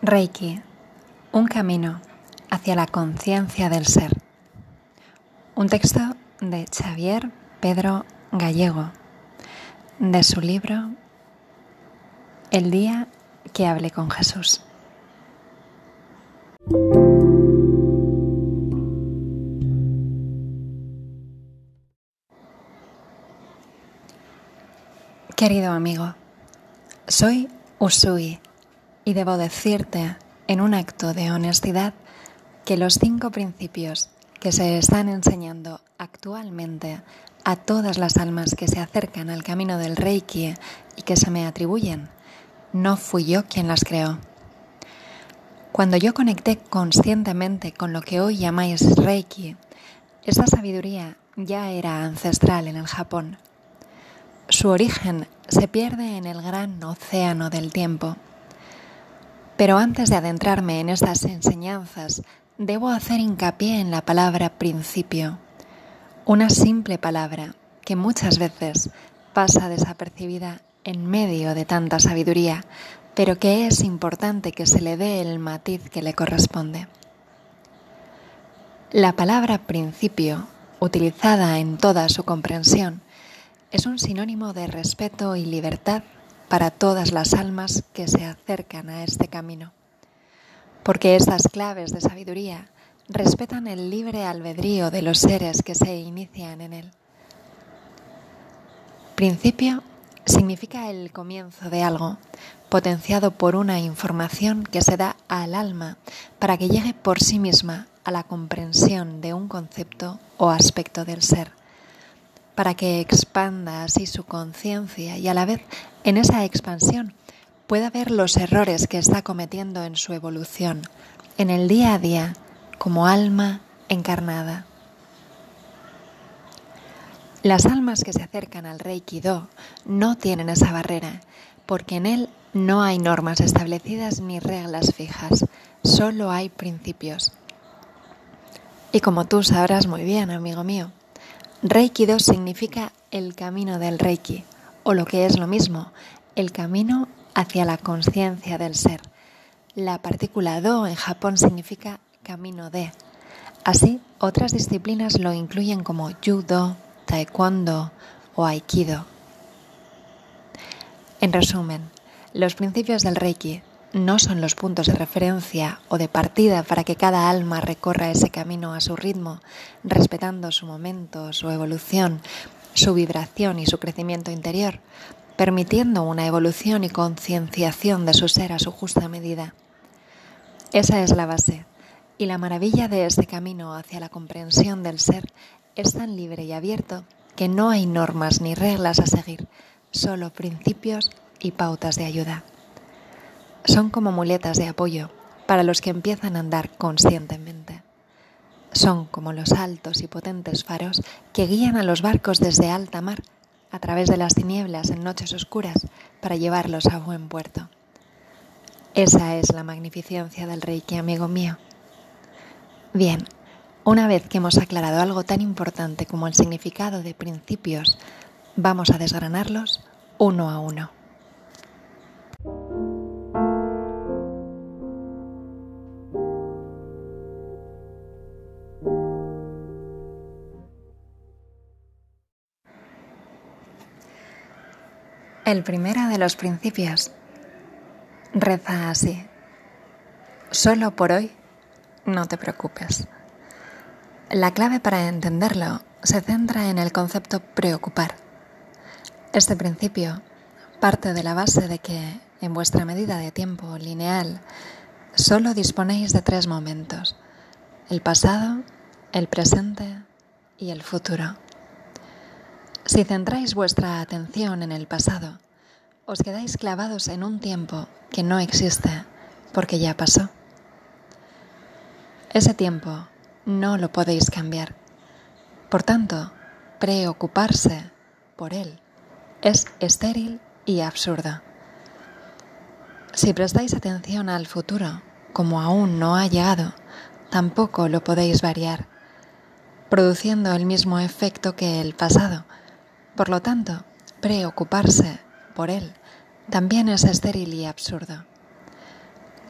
Reiki, un camino hacia la conciencia del ser. Un texto de Xavier Pedro Gallego, de su libro El día que hablé con Jesús. Querido amigo, soy Usui y debo decirte en un acto de honestidad que los cinco principios que se están enseñando actualmente a todas las almas que se acercan al camino del Reiki y que se me atribuyen, no fui yo quien las creó. Cuando yo conecté conscientemente con lo que hoy llamáis Reiki, esa sabiduría ya era ancestral en el Japón su origen se pierde en el gran océano del tiempo. Pero antes de adentrarme en estas enseñanzas, debo hacer hincapié en la palabra principio, una simple palabra que muchas veces pasa desapercibida en medio de tanta sabiduría, pero que es importante que se le dé el matiz que le corresponde. La palabra principio, utilizada en toda su comprensión, es un sinónimo de respeto y libertad para todas las almas que se acercan a este camino, porque estas claves de sabiduría respetan el libre albedrío de los seres que se inician en él. Principio significa el comienzo de algo, potenciado por una información que se da al alma para que llegue por sí misma a la comprensión de un concepto o aspecto del ser para que expanda así su conciencia y a la vez en esa expansión pueda ver los errores que está cometiendo en su evolución, en el día a día, como alma encarnada. Las almas que se acercan al Reiki Do no tienen esa barrera, porque en él no hay normas establecidas ni reglas fijas, solo hay principios. Y como tú sabrás muy bien, amigo mío, Reiki 2 significa el camino del Reiki, o lo que es lo mismo, el camino hacia la conciencia del ser. La partícula Do en Japón significa camino de. Así, otras disciplinas lo incluyen como judo, taekwondo o aikido. En resumen, los principios del Reiki no son los puntos de referencia o de partida para que cada alma recorra ese camino a su ritmo, respetando su momento, su evolución, su vibración y su crecimiento interior, permitiendo una evolución y concienciación de su ser a su justa medida. Esa es la base, y la maravilla de este camino hacia la comprensión del ser es tan libre y abierto que no hay normas ni reglas a seguir, solo principios y pautas de ayuda son como muletas de apoyo para los que empiezan a andar conscientemente. Son como los altos y potentes faros que guían a los barcos desde alta mar a través de las tinieblas en noches oscuras para llevarlos a buen puerto. Esa es la magnificencia del Reiki, amigo mío. Bien, una vez que hemos aclarado algo tan importante como el significado de principios, vamos a desgranarlos uno a uno. El primero de los principios reza así. Solo por hoy no te preocupes. La clave para entenderlo se centra en el concepto preocupar. Este principio parte de la base de que en vuestra medida de tiempo lineal solo disponéis de tres momentos, el pasado, el presente y el futuro. Si centráis vuestra atención en el pasado, os quedáis clavados en un tiempo que no existe porque ya pasó. Ese tiempo no lo podéis cambiar. Por tanto, preocuparse por él es estéril y absurdo. Si prestáis atención al futuro, como aún no ha llegado, tampoco lo podéis variar, produciendo el mismo efecto que el pasado. Por lo tanto, preocuparse por él también es estéril y absurdo.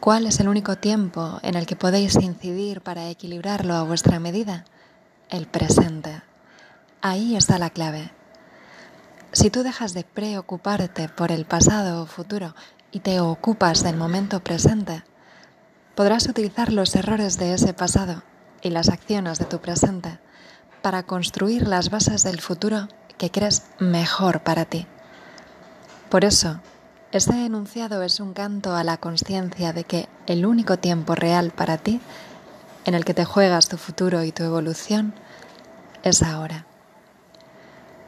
¿Cuál es el único tiempo en el que podéis incidir para equilibrarlo a vuestra medida? El presente. Ahí está la clave. Si tú dejas de preocuparte por el pasado o futuro y te ocupas del momento presente, podrás utilizar los errores de ese pasado y las acciones de tu presente para construir las bases del futuro que crees mejor para ti. Por eso, este enunciado es un canto a la conciencia de que el único tiempo real para ti, en el que te juegas tu futuro y tu evolución, es ahora.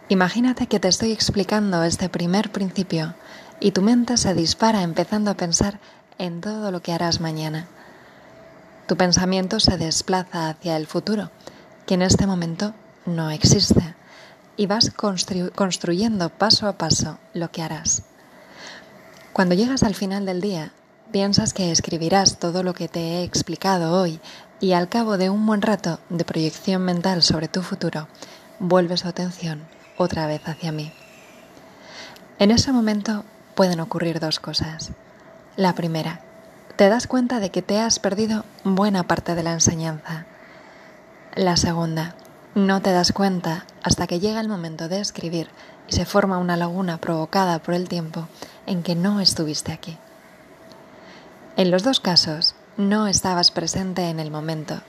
Imagínate que te estoy explicando este primer principio y tu mente se dispara empezando a pensar en todo lo que harás mañana. Tu pensamiento se desplaza hacia el futuro, que en este momento no existe, y vas construyendo paso a paso lo que harás. Cuando llegas al final del día, piensas que escribirás todo lo que te he explicado hoy y al cabo de un buen rato de proyección mental sobre tu futuro, vuelves tu atención otra vez hacia mí. En ese momento pueden ocurrir dos cosas. La primera, te das cuenta de que te has perdido buena parte de la enseñanza. La segunda, no te das cuenta hasta que llega el momento de escribir y se forma una laguna provocada por el tiempo en que no estuviste aquí. En los dos casos, no estabas presente en el momento,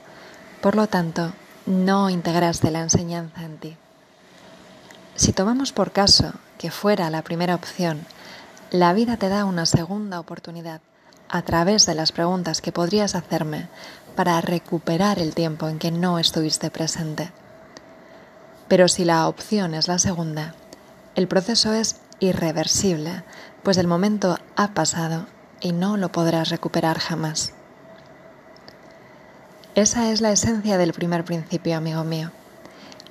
por lo tanto, no integraste la enseñanza en ti. Si tomamos por caso que fuera la primera opción, la vida te da una segunda oportunidad a través de las preguntas que podrías hacerme para recuperar el tiempo en que no estuviste presente. Pero si la opción es la segunda, el proceso es irreversible, pues el momento ha pasado y no lo podrás recuperar jamás. Esa es la esencia del primer principio, amigo mío.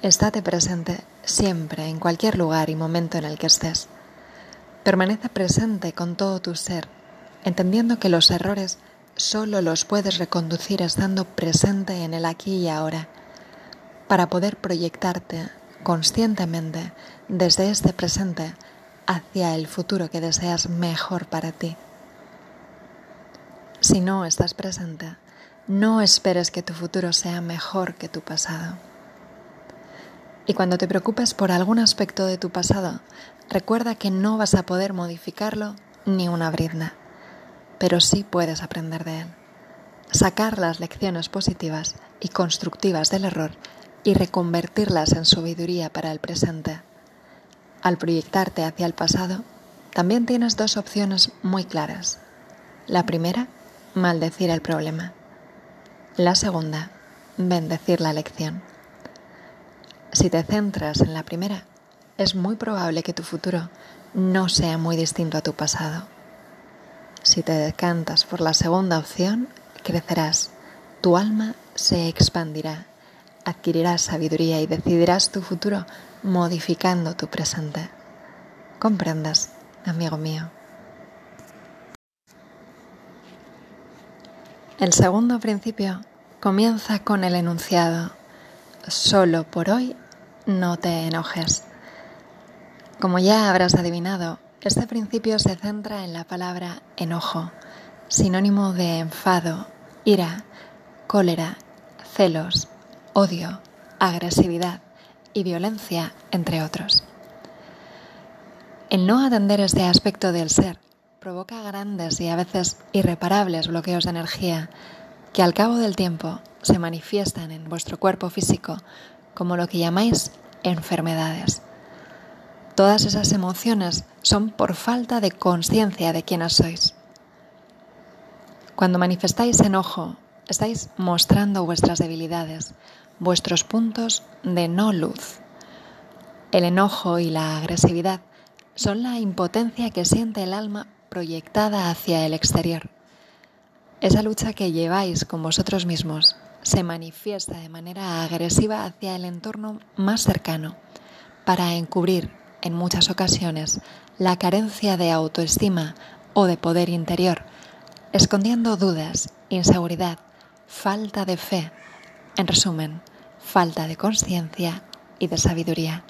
Estate presente siempre, en cualquier lugar y momento en el que estés. Permanece presente con todo tu ser, entendiendo que los errores solo los puedes reconducir estando presente en el aquí y ahora, para poder proyectarte conscientemente desde este presente hacia el futuro que deseas mejor para ti. Si no estás presente, no esperes que tu futuro sea mejor que tu pasado. Y cuando te preocupes por algún aspecto de tu pasado, recuerda que no vas a poder modificarlo ni una brizna, pero sí puedes aprender de él, sacar las lecciones positivas y constructivas del error y reconvertirlas en sabiduría para el presente. Al proyectarte hacia el pasado, también tienes dos opciones muy claras. La primera, maldecir el problema. La segunda, bendecir la lección. Si te centras en la primera, es muy probable que tu futuro no sea muy distinto a tu pasado. Si te decantas por la segunda opción, crecerás, tu alma se expandirá, adquirirás sabiduría y decidirás tu futuro modificando tu presente. Comprendas, amigo mío. El segundo principio comienza con el enunciado solo por hoy no te enojes. Como ya habrás adivinado, este principio se centra en la palabra enojo, sinónimo de enfado, ira, cólera, celos, odio, agresividad y violencia, entre otros. El no atender este aspecto del ser provoca grandes y a veces irreparables bloqueos de energía que al cabo del tiempo se manifiestan en vuestro cuerpo físico como lo que llamáis enfermedades. Todas esas emociones son por falta de conciencia de quiénes sois. Cuando manifestáis enojo, estáis mostrando vuestras debilidades, vuestros puntos de no luz. El enojo y la agresividad son la impotencia que siente el alma proyectada hacia el exterior. Esa lucha que lleváis con vosotros mismos se manifiesta de manera agresiva hacia el entorno más cercano para encubrir en muchas ocasiones la carencia de autoestima o de poder interior, escondiendo dudas, inseguridad, falta de fe, en resumen, falta de conciencia y de sabiduría.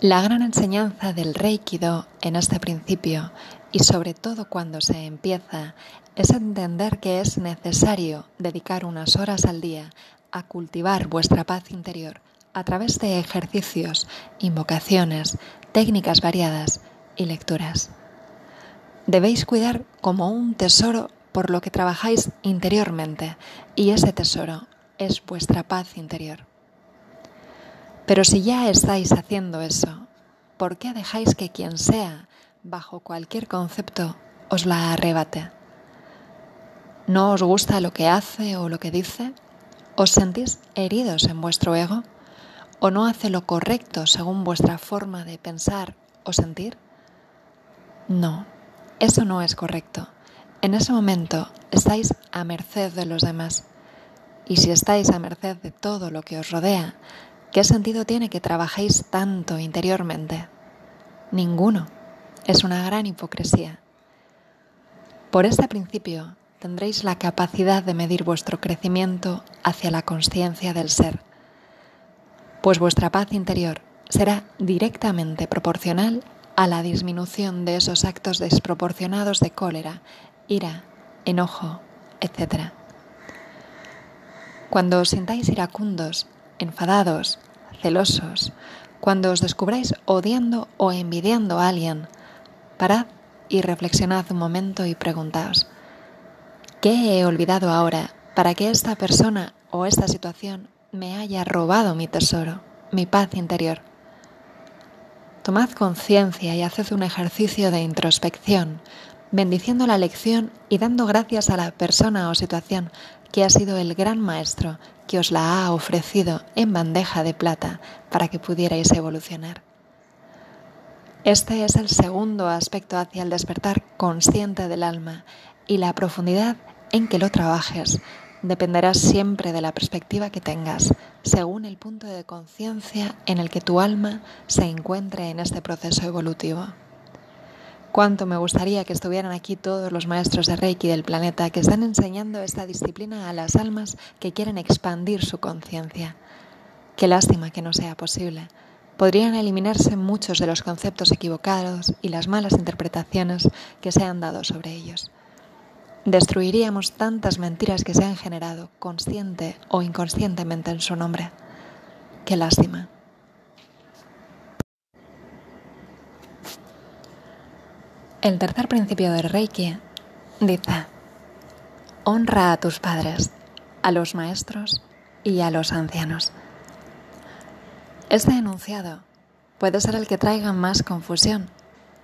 La gran enseñanza del Reikido en este principio y sobre todo cuando se empieza es entender que es necesario dedicar unas horas al día a cultivar vuestra paz interior a través de ejercicios, invocaciones, técnicas variadas y lecturas. Debéis cuidar como un tesoro por lo que trabajáis interiormente y ese tesoro es vuestra paz interior. Pero si ya estáis haciendo eso, ¿por qué dejáis que quien sea, bajo cualquier concepto, os la arrebate? ¿No os gusta lo que hace o lo que dice? ¿Os sentís heridos en vuestro ego? ¿O no hace lo correcto según vuestra forma de pensar o sentir? No, eso no es correcto. En ese momento estáis a merced de los demás. Y si estáis a merced de todo lo que os rodea, ¿Qué sentido tiene que trabajéis tanto interiormente? Ninguno. Es una gran hipocresía. Por este principio tendréis la capacidad de medir vuestro crecimiento hacia la conciencia del ser, pues vuestra paz interior será directamente proporcional a la disminución de esos actos desproporcionados de cólera, ira, enojo, etc. Cuando os sintáis iracundos, enfadados, celosos, cuando os descubráis odiando o envidiando a alguien, parad y reflexionad un momento y preguntaos, ¿qué he olvidado ahora para que esta persona o esta situación me haya robado mi tesoro, mi paz interior? Tomad conciencia y haced un ejercicio de introspección, bendiciendo la lección y dando gracias a la persona o situación que ha sido el gran maestro que os la ha ofrecido en bandeja de plata para que pudierais evolucionar. Este es el segundo aspecto hacia el despertar consciente del alma y la profundidad en que lo trabajes dependerá siempre de la perspectiva que tengas, según el punto de conciencia en el que tu alma se encuentre en este proceso evolutivo. Cuánto me gustaría que estuvieran aquí todos los maestros de Reiki del planeta que están enseñando esta disciplina a las almas que quieren expandir su conciencia. Qué lástima que no sea posible. Podrían eliminarse muchos de los conceptos equivocados y las malas interpretaciones que se han dado sobre ellos. Destruiríamos tantas mentiras que se han generado consciente o inconscientemente en su nombre. Qué lástima. El tercer principio del Reiki dice, honra a tus padres, a los maestros y a los ancianos. Este enunciado puede ser el que traiga más confusión,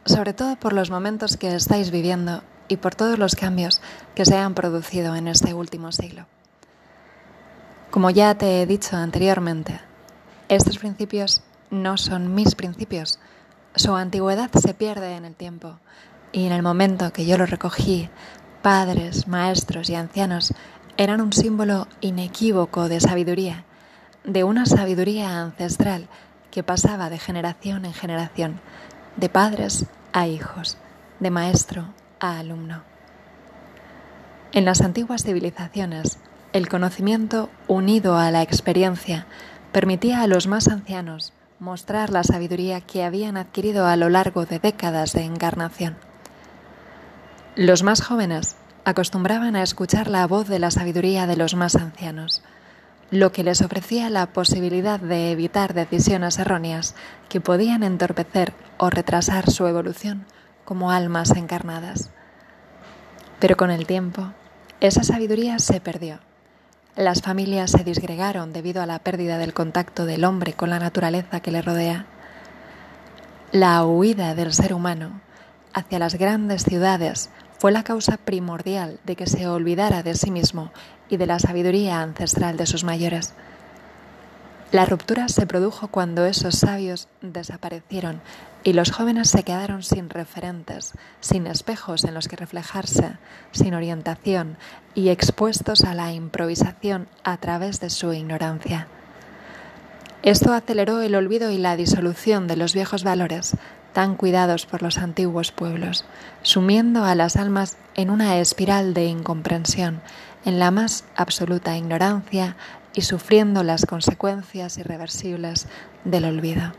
sobre todo por los momentos que estáis viviendo y por todos los cambios que se han producido en este último siglo. Como ya te he dicho anteriormente, estos principios no son mis principios, su antigüedad se pierde en el tiempo y en el momento que yo lo recogí, padres, maestros y ancianos eran un símbolo inequívoco de sabiduría, de una sabiduría ancestral que pasaba de generación en generación, de padres a hijos, de maestro a alumno. En las antiguas civilizaciones, el conocimiento unido a la experiencia permitía a los más ancianos mostrar la sabiduría que habían adquirido a lo largo de décadas de encarnación. Los más jóvenes acostumbraban a escuchar la voz de la sabiduría de los más ancianos, lo que les ofrecía la posibilidad de evitar decisiones erróneas que podían entorpecer o retrasar su evolución como almas encarnadas. Pero con el tiempo, esa sabiduría se perdió las familias se disgregaron debido a la pérdida del contacto del hombre con la naturaleza que le rodea. La huida del ser humano hacia las grandes ciudades fue la causa primordial de que se olvidara de sí mismo y de la sabiduría ancestral de sus mayores. La ruptura se produjo cuando esos sabios desaparecieron y los jóvenes se quedaron sin referentes, sin espejos en los que reflejarse, sin orientación y expuestos a la improvisación a través de su ignorancia. Esto aceleró el olvido y la disolución de los viejos valores tan cuidados por los antiguos pueblos, sumiendo a las almas en una espiral de incomprensión, en la más absoluta ignorancia y sufriendo las consecuencias irreversibles del olvido.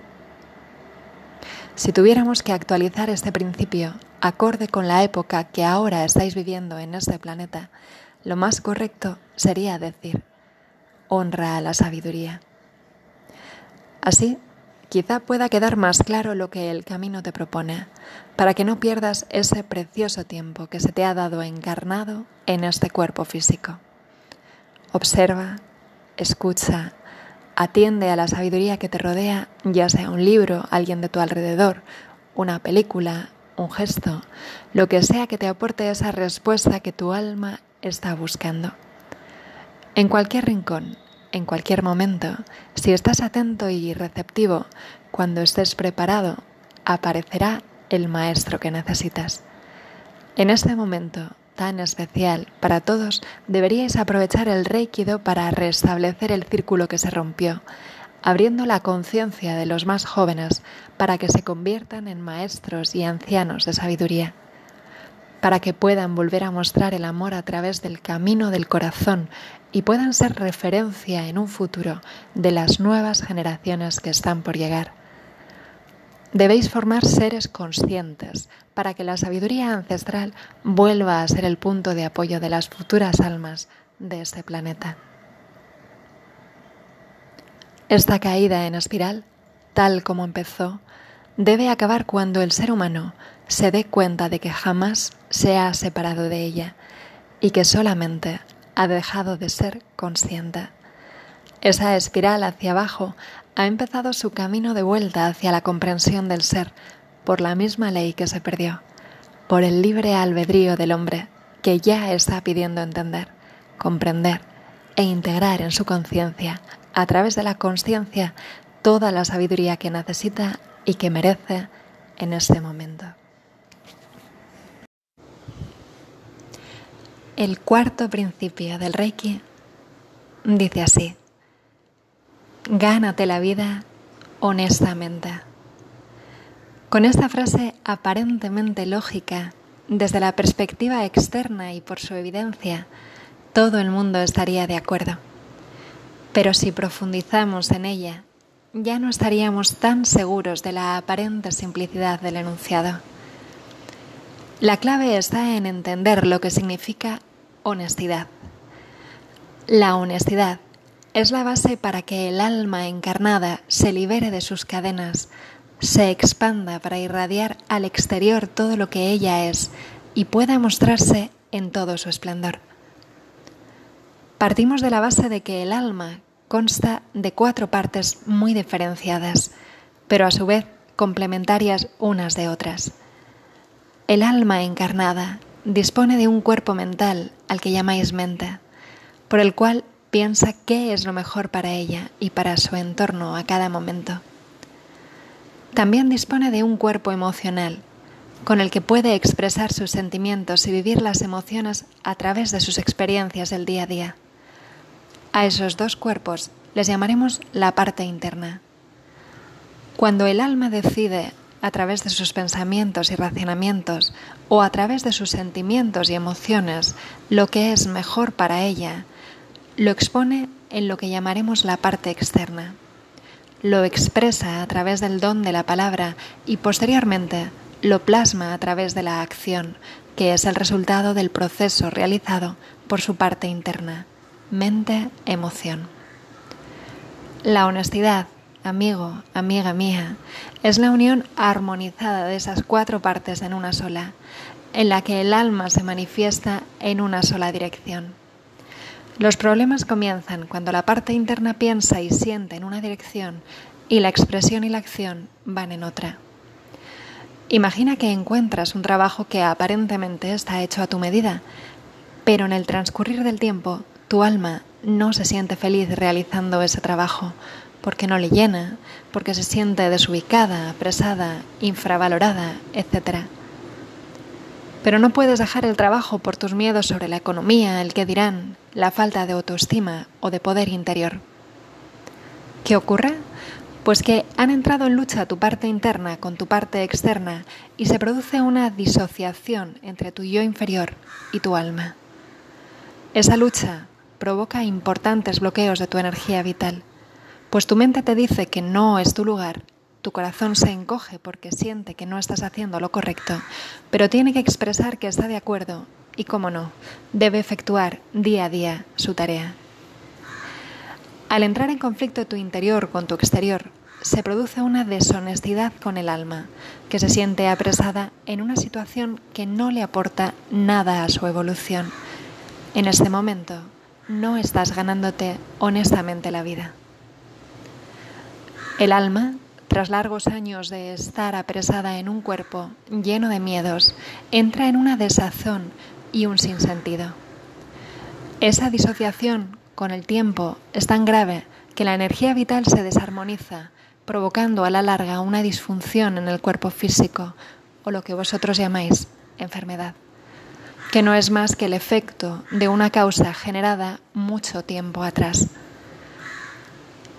Si tuviéramos que actualizar este principio acorde con la época que ahora estáis viviendo en este planeta, lo más correcto sería decir, honra a la sabiduría. Así, quizá pueda quedar más claro lo que el camino te propone, para que no pierdas ese precioso tiempo que se te ha dado encarnado en este cuerpo físico. Observa, escucha, atiende a la sabiduría que te rodea, ya sea un libro, alguien de tu alrededor, una película, un gesto, lo que sea que te aporte esa respuesta que tu alma está buscando. En cualquier rincón, en cualquier momento, si estás atento y receptivo, cuando estés preparado, aparecerá el maestro que necesitas. En este momento tan especial para todos, deberíais aprovechar el Reikido para restablecer el círculo que se rompió, abriendo la conciencia de los más jóvenes para que se conviertan en maestros y ancianos de sabiduría, para que puedan volver a mostrar el amor a través del camino del corazón y puedan ser referencia en un futuro de las nuevas generaciones que están por llegar. Debéis formar seres conscientes para que la sabiduría ancestral vuelva a ser el punto de apoyo de las futuras almas de este planeta. Esta caída en espiral, tal como empezó, debe acabar cuando el ser humano se dé cuenta de que jamás se ha separado de ella y que solamente ha dejado de ser consciente. Esa espiral hacia abajo ha empezado su camino de vuelta hacia la comprensión del ser por la misma ley que se perdió, por el libre albedrío del hombre que ya está pidiendo entender, comprender e integrar en su conciencia, a través de la conciencia, toda la sabiduría que necesita y que merece en este momento. El cuarto principio del Reiki dice así. Gánate la vida honestamente. Con esta frase aparentemente lógica, desde la perspectiva externa y por su evidencia, todo el mundo estaría de acuerdo. Pero si profundizamos en ella, ya no estaríamos tan seguros de la aparente simplicidad del enunciado. La clave está en entender lo que significa honestidad. La honestidad es la base para que el alma encarnada se libere de sus cadenas, se expanda para irradiar al exterior todo lo que ella es y pueda mostrarse en todo su esplendor. Partimos de la base de que el alma consta de cuatro partes muy diferenciadas, pero a su vez complementarias unas de otras. El alma encarnada dispone de un cuerpo mental al que llamáis mente, por el cual piensa qué es lo mejor para ella y para su entorno a cada momento. También dispone de un cuerpo emocional, con el que puede expresar sus sentimientos y vivir las emociones a través de sus experiencias del día a día. A esos dos cuerpos les llamaremos la parte interna. Cuando el alma decide, a través de sus pensamientos y racionamientos, o a través de sus sentimientos y emociones, lo que es mejor para ella, lo expone en lo que llamaremos la parte externa. Lo expresa a través del don de la palabra y posteriormente lo plasma a través de la acción, que es el resultado del proceso realizado por su parte interna, mente-emoción. La honestidad, amigo, amiga mía, es la unión armonizada de esas cuatro partes en una sola, en la que el alma se manifiesta en una sola dirección. Los problemas comienzan cuando la parte interna piensa y siente en una dirección y la expresión y la acción van en otra. Imagina que encuentras un trabajo que aparentemente está hecho a tu medida, pero en el transcurrir del tiempo tu alma no se siente feliz realizando ese trabajo porque no le llena, porque se siente desubicada, apresada, infravalorada, etc. Pero no puedes dejar el trabajo por tus miedos sobre la economía, el que dirán, la falta de autoestima o de poder interior. ¿Qué ocurre? Pues que han entrado en lucha tu parte interna con tu parte externa y se produce una disociación entre tu yo inferior y tu alma. Esa lucha provoca importantes bloqueos de tu energía vital, pues tu mente te dice que no es tu lugar tu corazón se encoge porque siente que no estás haciendo lo correcto, pero tiene que expresar que está de acuerdo y, cómo no, debe efectuar día a día su tarea. Al entrar en conflicto tu interior con tu exterior, se produce una deshonestidad con el alma, que se siente apresada en una situación que no le aporta nada a su evolución. En este momento, no estás ganándote honestamente la vida. El alma, tras largos años de estar apresada en un cuerpo lleno de miedos, entra en una desazón y un sinsentido. Esa disociación con el tiempo es tan grave que la energía vital se desarmoniza, provocando a la larga una disfunción en el cuerpo físico o lo que vosotros llamáis enfermedad, que no es más que el efecto de una causa generada mucho tiempo atrás.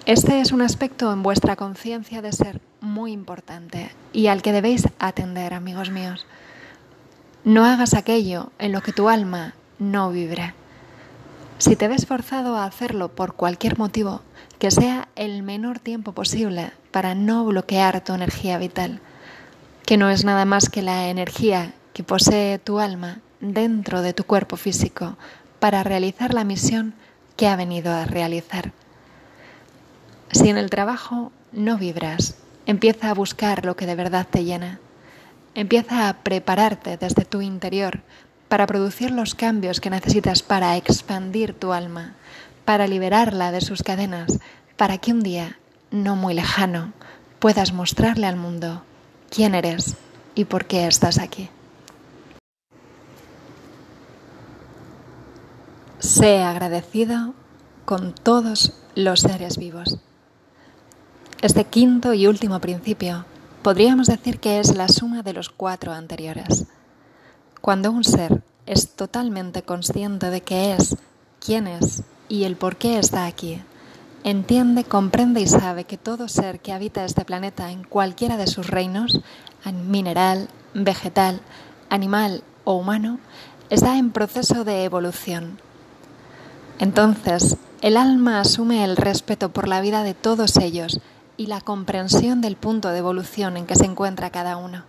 Este es un aspecto en vuestra conciencia de ser muy importante y al que debéis atender, amigos míos. No hagas aquello en lo que tu alma no vibre. Si te ves forzado a hacerlo por cualquier motivo, que sea el menor tiempo posible para no bloquear tu energía vital, que no es nada más que la energía que posee tu alma dentro de tu cuerpo físico para realizar la misión que ha venido a realizar. Si en el trabajo no vibras, empieza a buscar lo que de verdad te llena. Empieza a prepararte desde tu interior para producir los cambios que necesitas para expandir tu alma, para liberarla de sus cadenas, para que un día, no muy lejano, puedas mostrarle al mundo quién eres y por qué estás aquí. Sé agradecido con todos los seres vivos. Este quinto y último principio podríamos decir que es la suma de los cuatro anteriores. Cuando un ser es totalmente consciente de qué es, quién es y el por qué está aquí, entiende, comprende y sabe que todo ser que habita este planeta en cualquiera de sus reinos, mineral, vegetal, animal o humano, está en proceso de evolución. Entonces, el alma asume el respeto por la vida de todos ellos y la comprensión del punto de evolución en que se encuentra cada uno.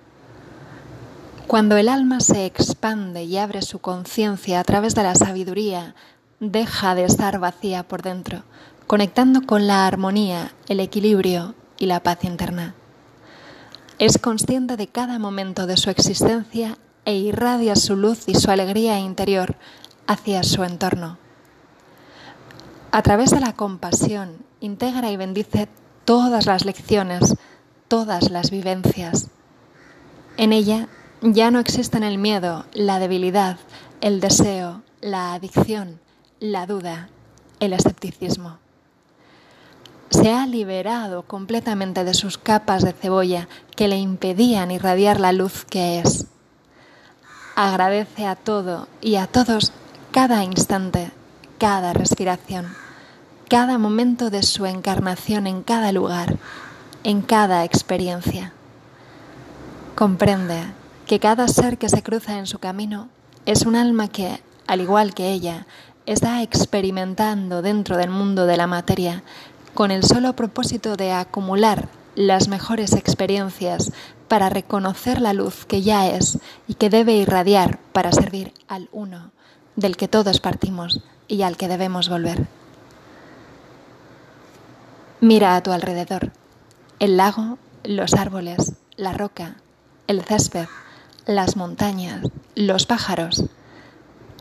Cuando el alma se expande y abre su conciencia a través de la sabiduría, deja de estar vacía por dentro, conectando con la armonía, el equilibrio y la paz interna. Es consciente de cada momento de su existencia e irradia su luz y su alegría interior hacia su entorno. A través de la compasión, integra y bendice todas las lecciones, todas las vivencias. En ella ya no existen el miedo, la debilidad, el deseo, la adicción, la duda, el escepticismo. Se ha liberado completamente de sus capas de cebolla que le impedían irradiar la luz que es. Agradece a todo y a todos cada instante, cada respiración, cada momento de su encarnación en cada lugar, en cada experiencia. Comprende que cada ser que se cruza en su camino es un alma que, al igual que ella, está experimentando dentro del mundo de la materia con el solo propósito de acumular las mejores experiencias para reconocer la luz que ya es y que debe irradiar para servir al uno, del que todos partimos y al que debemos volver. Mira a tu alrededor, el lago, los árboles, la roca, el césped, las montañas, los pájaros.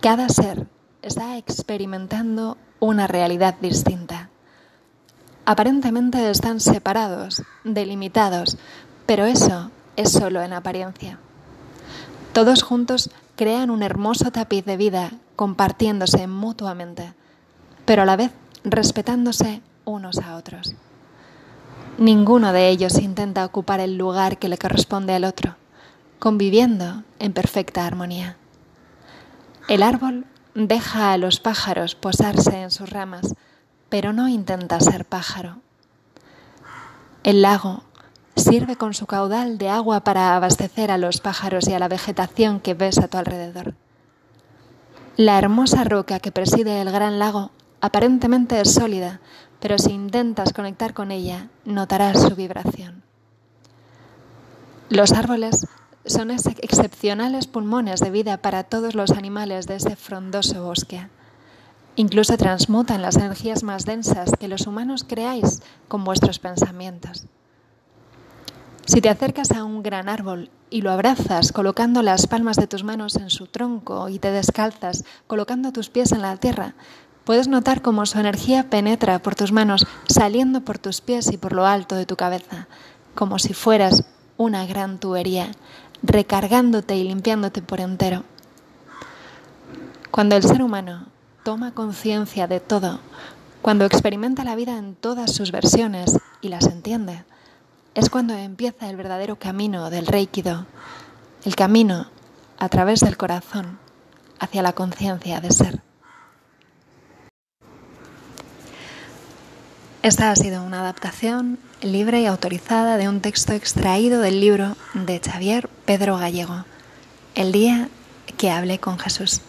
Cada ser está experimentando una realidad distinta. Aparentemente están separados, delimitados, pero eso es solo en apariencia. Todos juntos crean un hermoso tapiz de vida compartiéndose mutuamente, pero a la vez respetándose unos a otros. Ninguno de ellos intenta ocupar el lugar que le corresponde al otro conviviendo en perfecta armonía. El árbol deja a los pájaros posarse en sus ramas, pero no intenta ser pájaro. El lago sirve con su caudal de agua para abastecer a los pájaros y a la vegetación que ves a tu alrededor. La hermosa roca que preside el gran lago aparentemente es sólida, pero si intentas conectar con ella, notarás su vibración. Los árboles son excepcionales pulmones de vida para todos los animales de ese frondoso bosque. Incluso transmutan las energías más densas que los humanos creáis con vuestros pensamientos. Si te acercas a un gran árbol y lo abrazas colocando las palmas de tus manos en su tronco y te descalzas colocando tus pies en la tierra, puedes notar cómo su energía penetra por tus manos, saliendo por tus pies y por lo alto de tu cabeza, como si fueras una gran tubería, recargándote y limpiándote por entero. Cuando el ser humano toma conciencia de todo, cuando experimenta la vida en todas sus versiones y las entiende, es cuando empieza el verdadero camino del Reikido, el camino a través del corazón hacia la conciencia de ser. Esta ha sido una adaptación libre y autorizada de un texto extraído del libro de Xavier Pedro Gallego, El día que hablé con Jesús.